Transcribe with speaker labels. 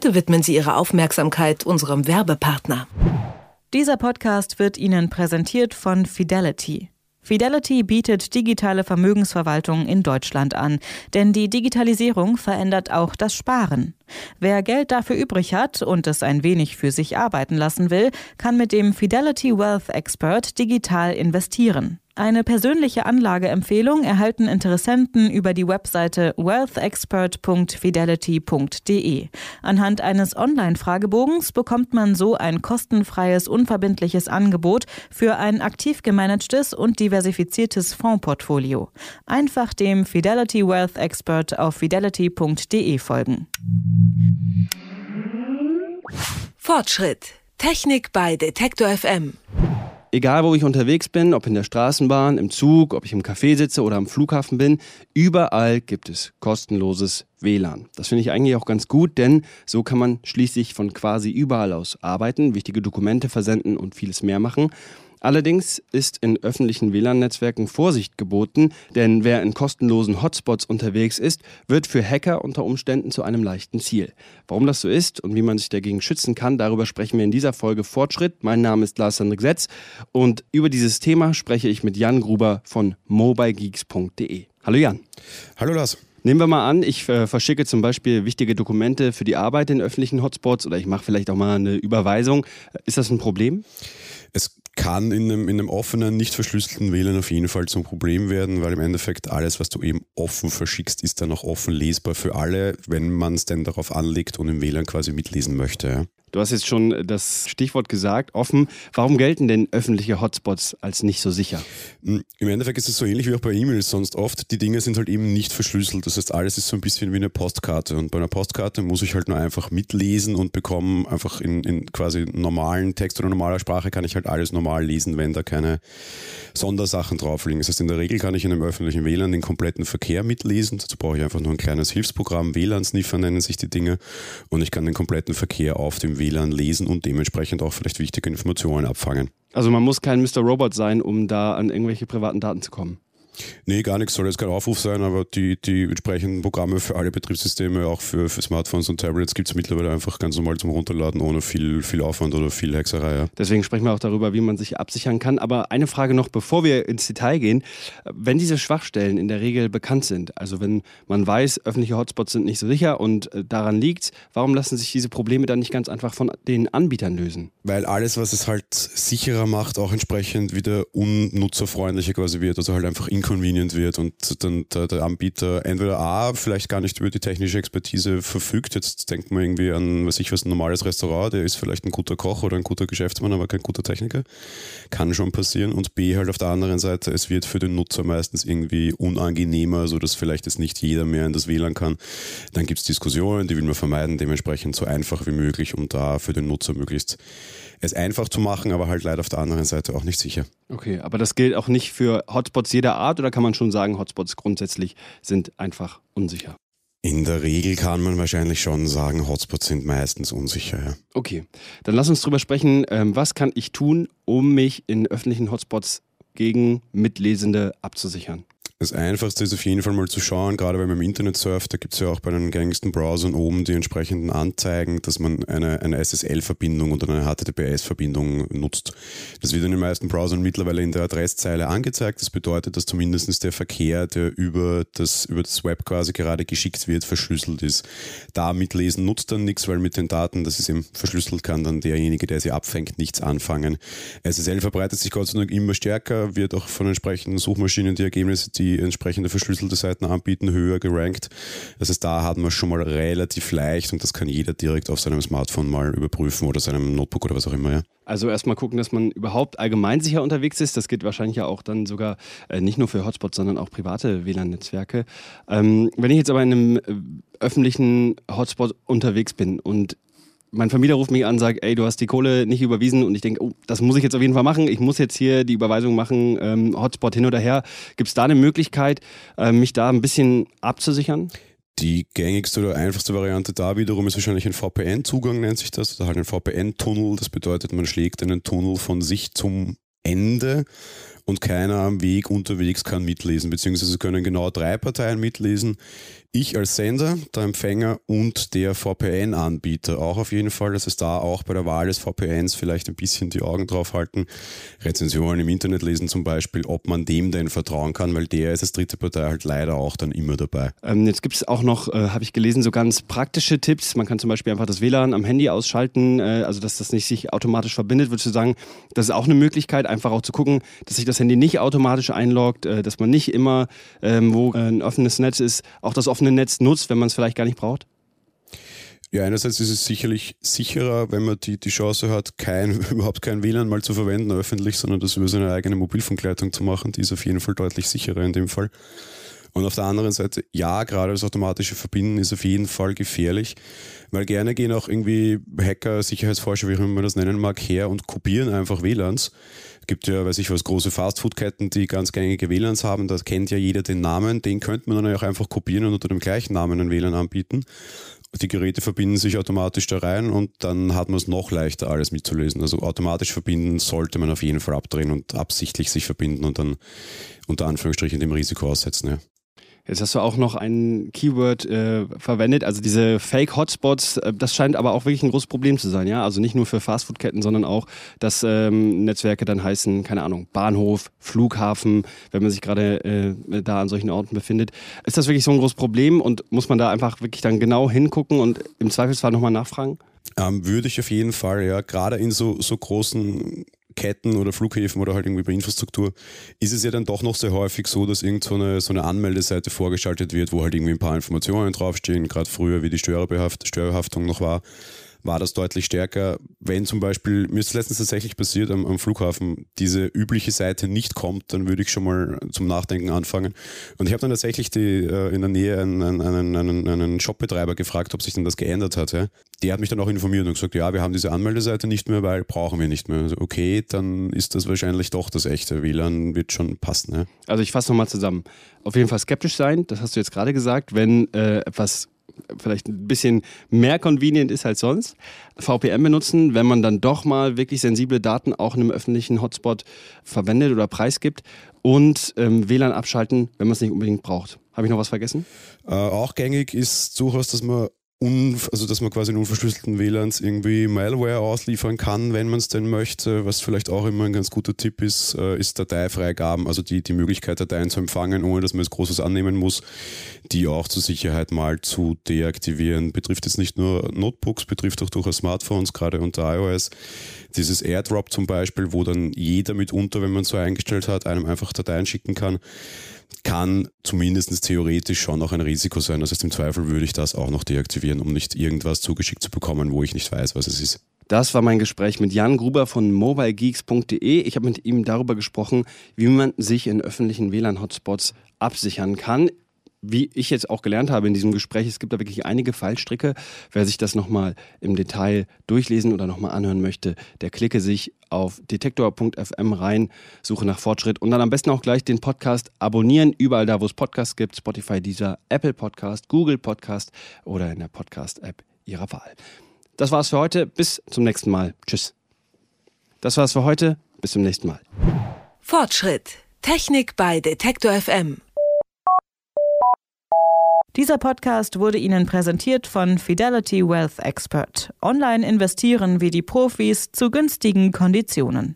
Speaker 1: Bitte widmen Sie Ihre Aufmerksamkeit unserem Werbepartner.
Speaker 2: Dieser Podcast wird Ihnen präsentiert von Fidelity. Fidelity bietet digitale Vermögensverwaltung in Deutschland an, denn die Digitalisierung verändert auch das Sparen. Wer Geld dafür übrig hat und es ein wenig für sich arbeiten lassen will, kann mit dem Fidelity Wealth Expert digital investieren. Eine persönliche Anlageempfehlung erhalten Interessenten über die Webseite wealthexpert.fidelity.de. Anhand eines Online-Fragebogens bekommt man so ein kostenfreies, unverbindliches Angebot für ein aktiv gemanagtes und diversifiziertes Fondsportfolio. Einfach dem Fidelity Wealth Expert auf fidelity.de folgen.
Speaker 1: Fortschritt. Technik bei Detektor FM.
Speaker 3: Egal, wo ich unterwegs bin, ob in der Straßenbahn, im Zug, ob ich im Café sitze oder am Flughafen bin, überall gibt es kostenloses WLAN. Das finde ich eigentlich auch ganz gut, denn so kann man schließlich von quasi überall aus arbeiten, wichtige Dokumente versenden und vieles mehr machen. Allerdings ist in öffentlichen WLAN-Netzwerken Vorsicht geboten, denn wer in kostenlosen Hotspots unterwegs ist, wird für Hacker unter Umständen zu einem leichten Ziel. Warum das so ist und wie man sich dagegen schützen kann, darüber sprechen wir in dieser Folge Fortschritt. Mein Name ist Lars Hendrik Setz und über dieses Thema spreche ich mit Jan Gruber von mobilegeeks.de. Hallo Jan.
Speaker 4: Hallo Lars.
Speaker 3: Nehmen wir mal an, ich äh, verschicke zum Beispiel wichtige Dokumente für die Arbeit in öffentlichen Hotspots oder ich mache vielleicht auch mal eine Überweisung. Ist das ein Problem?
Speaker 4: Es kann in einem, in einem offenen, nicht verschlüsselten WLAN auf jeden Fall zum Problem werden, weil im Endeffekt alles, was du eben offen verschickst, ist dann auch offen lesbar für alle, wenn man es denn darauf anlegt und im WLAN quasi mitlesen möchte.
Speaker 3: Du hast jetzt schon das Stichwort gesagt, offen. Warum gelten denn öffentliche Hotspots als nicht so sicher?
Speaker 4: Hm, Im Endeffekt ist es so ähnlich wie auch bei E-Mails sonst oft. Die Dinge sind halt eben nicht verschlüsselt. Das heißt, alles ist so ein bisschen wie eine Postkarte. Und bei einer Postkarte muss ich halt nur einfach mitlesen und bekomme einfach in, in quasi normalen Text oder normaler Sprache kann ich halt alles normal lesen, wenn da keine Sondersachen drauf liegen. Das heißt, in der Regel kann ich in einem öffentlichen WLAN den kompletten Verkehr mitlesen. Dazu brauche ich einfach nur ein kleines Hilfsprogramm. WLAN-Sniffer nennen sich die Dinge. Und ich kann den kompletten Verkehr auf dem WLAN lesen und dementsprechend auch vielleicht wichtige Informationen abfangen.
Speaker 3: Also man muss kein Mr. Robot sein, um da an irgendwelche privaten Daten zu kommen.
Speaker 4: Nee, gar nichts soll jetzt kein Aufruf sein, aber die, die entsprechenden Programme für alle Betriebssysteme, auch für, für Smartphones und Tablets, gibt es mittlerweile einfach ganz normal zum Runterladen, ohne viel, viel Aufwand oder viel Hexerei. Ja.
Speaker 3: Deswegen sprechen wir auch darüber, wie man sich absichern kann. Aber eine Frage noch, bevor wir ins Detail gehen. Wenn diese Schwachstellen in der Regel bekannt sind, also wenn man weiß, öffentliche Hotspots sind nicht so sicher und äh, daran liegt, warum lassen sich diese Probleme dann nicht ganz einfach von den Anbietern lösen?
Speaker 4: Weil alles, was es halt sicherer macht, auch entsprechend wieder unnutzerfreundlicher quasi wird, also halt einfach inconvenient wird und dann der, der, Anbieter entweder A, vielleicht gar nicht über die technische Expertise verfügt, jetzt denkt man irgendwie an, was ich was, ein normales Restaurant, der ist vielleicht ein guter Koch oder ein guter Geschäftsmann, aber kein guter Techniker, kann schon passieren. Und B, halt auf der anderen Seite, es wird für den Nutzer meistens irgendwie unangenehmer, so dass vielleicht jetzt nicht jeder mehr in das WLAN kann, dann gibt es Diskussionen, die will man vermeiden, dementsprechend so einfach wie möglich, um da für den Nutzer möglichst es einfach zu machen, aber halt leider auf der anderen Seite auch nicht sicher.
Speaker 3: Okay, aber das gilt auch nicht für Hotspots jeder Art oder kann man schon sagen, Hotspots grundsätzlich sind einfach unsicher?
Speaker 4: In der Regel kann man wahrscheinlich schon sagen, Hotspots sind meistens unsicher. Ja.
Speaker 3: Okay, dann lass uns drüber sprechen. Ähm, was kann ich tun, um mich in öffentlichen Hotspots gegen Mitlesende abzusichern?
Speaker 4: Das Einfachste ist auf jeden Fall mal zu schauen, gerade wenn man im Internet surft, da gibt es ja auch bei den gängigsten Browsern oben die entsprechenden Anzeigen, dass man eine, eine SSL-Verbindung oder eine HTTPS-Verbindung nutzt. Das wird in den meisten Browsern mittlerweile in der Adresszeile angezeigt. Das bedeutet, dass zumindest der Verkehr, der über das, über das Web quasi gerade geschickt wird, verschlüsselt ist. Da mitlesen nutzt dann nichts, weil mit den Daten, das ist eben verschlüsselt, kann dann derjenige, der sie abfängt, nichts anfangen. SSL verbreitet sich Gott sei Dank immer stärker, wird auch von entsprechenden Suchmaschinen die Ergebnisse, die die entsprechende verschlüsselte Seiten anbieten, höher gerankt. Das heißt, da hat man schon mal relativ leicht und das kann jeder direkt auf seinem Smartphone mal überprüfen oder seinem Notebook oder was auch immer. Ja.
Speaker 3: Also erstmal gucken, dass man überhaupt allgemein sicher unterwegs ist. Das geht wahrscheinlich ja auch dann sogar äh, nicht nur für Hotspots, sondern auch private WLAN-Netzwerke. Ähm, wenn ich jetzt aber in einem äh, öffentlichen Hotspot unterwegs bin und mein Vermieter ruft mich an und sagt, ey, du hast die Kohle nicht überwiesen und ich denke, oh, das muss ich jetzt auf jeden Fall machen. Ich muss jetzt hier die Überweisung machen, ähm, Hotspot hin oder her. Gibt es da eine Möglichkeit, äh, mich da ein bisschen abzusichern?
Speaker 4: Die gängigste oder einfachste Variante da wiederum ist wahrscheinlich ein VPN-Zugang, nennt sich das, oder halt ein VPN-Tunnel. Das bedeutet, man schlägt einen Tunnel von sich zum Ende und keiner am Weg unterwegs kann mitlesen, beziehungsweise können genau drei Parteien mitlesen. Ich als Sender, der Empfänger und der VPN-Anbieter auch auf jeden Fall, dass es da auch bei der Wahl des VPNs vielleicht ein bisschen die Augen drauf halten. Rezensionen im Internet lesen zum Beispiel, ob man dem denn vertrauen kann, weil der ist als dritte Partei halt leider auch dann immer dabei.
Speaker 3: Ähm, jetzt gibt es auch noch, äh, habe ich gelesen, so ganz praktische Tipps. Man kann zum Beispiel einfach das WLAN am Handy ausschalten, äh, also dass das nicht sich automatisch verbindet. Würdest du sagen, das ist auch eine Möglichkeit, einfach auch zu gucken, dass sich das Handy nicht automatisch einloggt, äh, dass man nicht immer, ähm, wo ein offenes Netz ist, auch das offene Netz nutzt, wenn man es vielleicht gar nicht braucht?
Speaker 4: Ja, einerseits ist es sicherlich sicherer, wenn man die, die Chance hat, kein, überhaupt kein WLAN mal zu verwenden öffentlich, sondern das über seine eigene Mobilfunkleitung zu machen. Die ist auf jeden Fall deutlich sicherer in dem Fall. Und auf der anderen Seite, ja, gerade das automatische Verbinden ist auf jeden Fall gefährlich, weil gerne gehen auch irgendwie Hacker, Sicherheitsforscher, wie auch immer man das nennen mag, her und kopieren einfach WLANs gibt ja, weiß ich was, große Fastfood-Ketten, die ganz gängige WLANs haben. Da kennt ja jeder den Namen. Den könnte man dann auch einfach kopieren und unter dem gleichen Namen ein WLAN anbieten. Die Geräte verbinden sich automatisch da rein und dann hat man es noch leichter, alles mitzulesen. Also automatisch verbinden sollte man auf jeden Fall abdrehen und absichtlich sich verbinden und dann unter Anführungsstrichen dem Risiko aussetzen. Ja.
Speaker 3: Jetzt hast du auch noch ein Keyword äh, verwendet, also diese Fake-Hotspots. Äh, das scheint aber auch wirklich ein großes Problem zu sein, ja. Also nicht nur für Fastfood-Ketten, sondern auch, dass ähm, Netzwerke dann heißen, keine Ahnung, Bahnhof, Flughafen, wenn man sich gerade äh, da an solchen Orten befindet. Ist das wirklich so ein großes Problem und muss man da einfach wirklich dann genau hingucken und im Zweifelsfall nochmal nachfragen?
Speaker 4: Ähm, würde ich auf jeden Fall, ja. Gerade in so, so großen Ketten oder Flughäfen oder halt irgendwie bei Infrastruktur, ist es ja dann doch noch sehr häufig so, dass irgend so eine, so eine Anmeldeseite vorgeschaltet wird, wo halt irgendwie ein paar Informationen draufstehen, gerade früher, wie die Steuerhaftung noch war war das deutlich stärker. Wenn zum Beispiel, mir ist letztens tatsächlich passiert am, am, Flughafen, diese übliche Seite nicht kommt, dann würde ich schon mal zum Nachdenken anfangen. Und ich habe dann tatsächlich die, äh, in der Nähe einen, einen, einen, einen Shopbetreiber gefragt, ob sich denn das geändert hat. Ja? Der hat mich dann auch informiert und gesagt, ja, wir haben diese Anmeldeseite nicht mehr, weil brauchen wir nicht mehr. Also okay, dann ist das wahrscheinlich doch das echte WLAN, wird schon passen. Ja?
Speaker 3: Also ich fasse nochmal zusammen. Auf jeden Fall skeptisch sein, das hast du jetzt gerade gesagt, wenn äh, etwas vielleicht ein bisschen mehr convenient ist als sonst. VPN benutzen, wenn man dann doch mal wirklich sensible Daten auch in einem öffentlichen Hotspot verwendet oder preisgibt und ähm, WLAN abschalten, wenn man es nicht unbedingt braucht. Habe ich noch was vergessen?
Speaker 4: Äh, auch gängig ist durchaus, dass man also dass man quasi in unverschlüsselten WLANs irgendwie Malware ausliefern kann, wenn man es denn möchte. Was vielleicht auch immer ein ganz guter Tipp ist, äh, ist Dateifreigaben, also die, die Möglichkeit, Dateien zu empfangen, ohne dass man es Großes annehmen muss, die auch zur Sicherheit mal zu deaktivieren. Betrifft jetzt nicht nur Notebooks, betrifft auch durchaus Smartphones, gerade unter iOS. Dieses AirDrop zum Beispiel, wo dann jeder mitunter, wenn man es so eingestellt hat, einem einfach Dateien schicken kann kann zumindest theoretisch schon noch ein Risiko sein. Das heißt, im Zweifel würde ich das auch noch deaktivieren, um nicht irgendwas zugeschickt zu bekommen, wo ich nicht weiß, was es ist.
Speaker 3: Das war mein Gespräch mit Jan Gruber von mobilegeeks.de. Ich habe mit ihm darüber gesprochen, wie man sich in öffentlichen WLAN-Hotspots absichern kann wie ich jetzt auch gelernt habe in diesem Gespräch, es gibt da wirklich einige Fallstricke. Wer sich das nochmal im Detail durchlesen oder nochmal anhören möchte, der klicke sich auf detektor.fm rein, suche nach Fortschritt und dann am besten auch gleich den Podcast abonnieren, überall da, wo es Podcasts gibt, Spotify, dieser Apple Podcast, Google Podcast oder in der Podcast-App Ihrer Wahl. Das war's für heute. Bis zum nächsten Mal. Tschüss. Das war's für heute. Bis zum nächsten Mal.
Speaker 1: Fortschritt. Technik bei Detektor FM.
Speaker 2: Dieser Podcast wurde Ihnen präsentiert von Fidelity Wealth Expert. Online investieren wie die Profis zu günstigen Konditionen.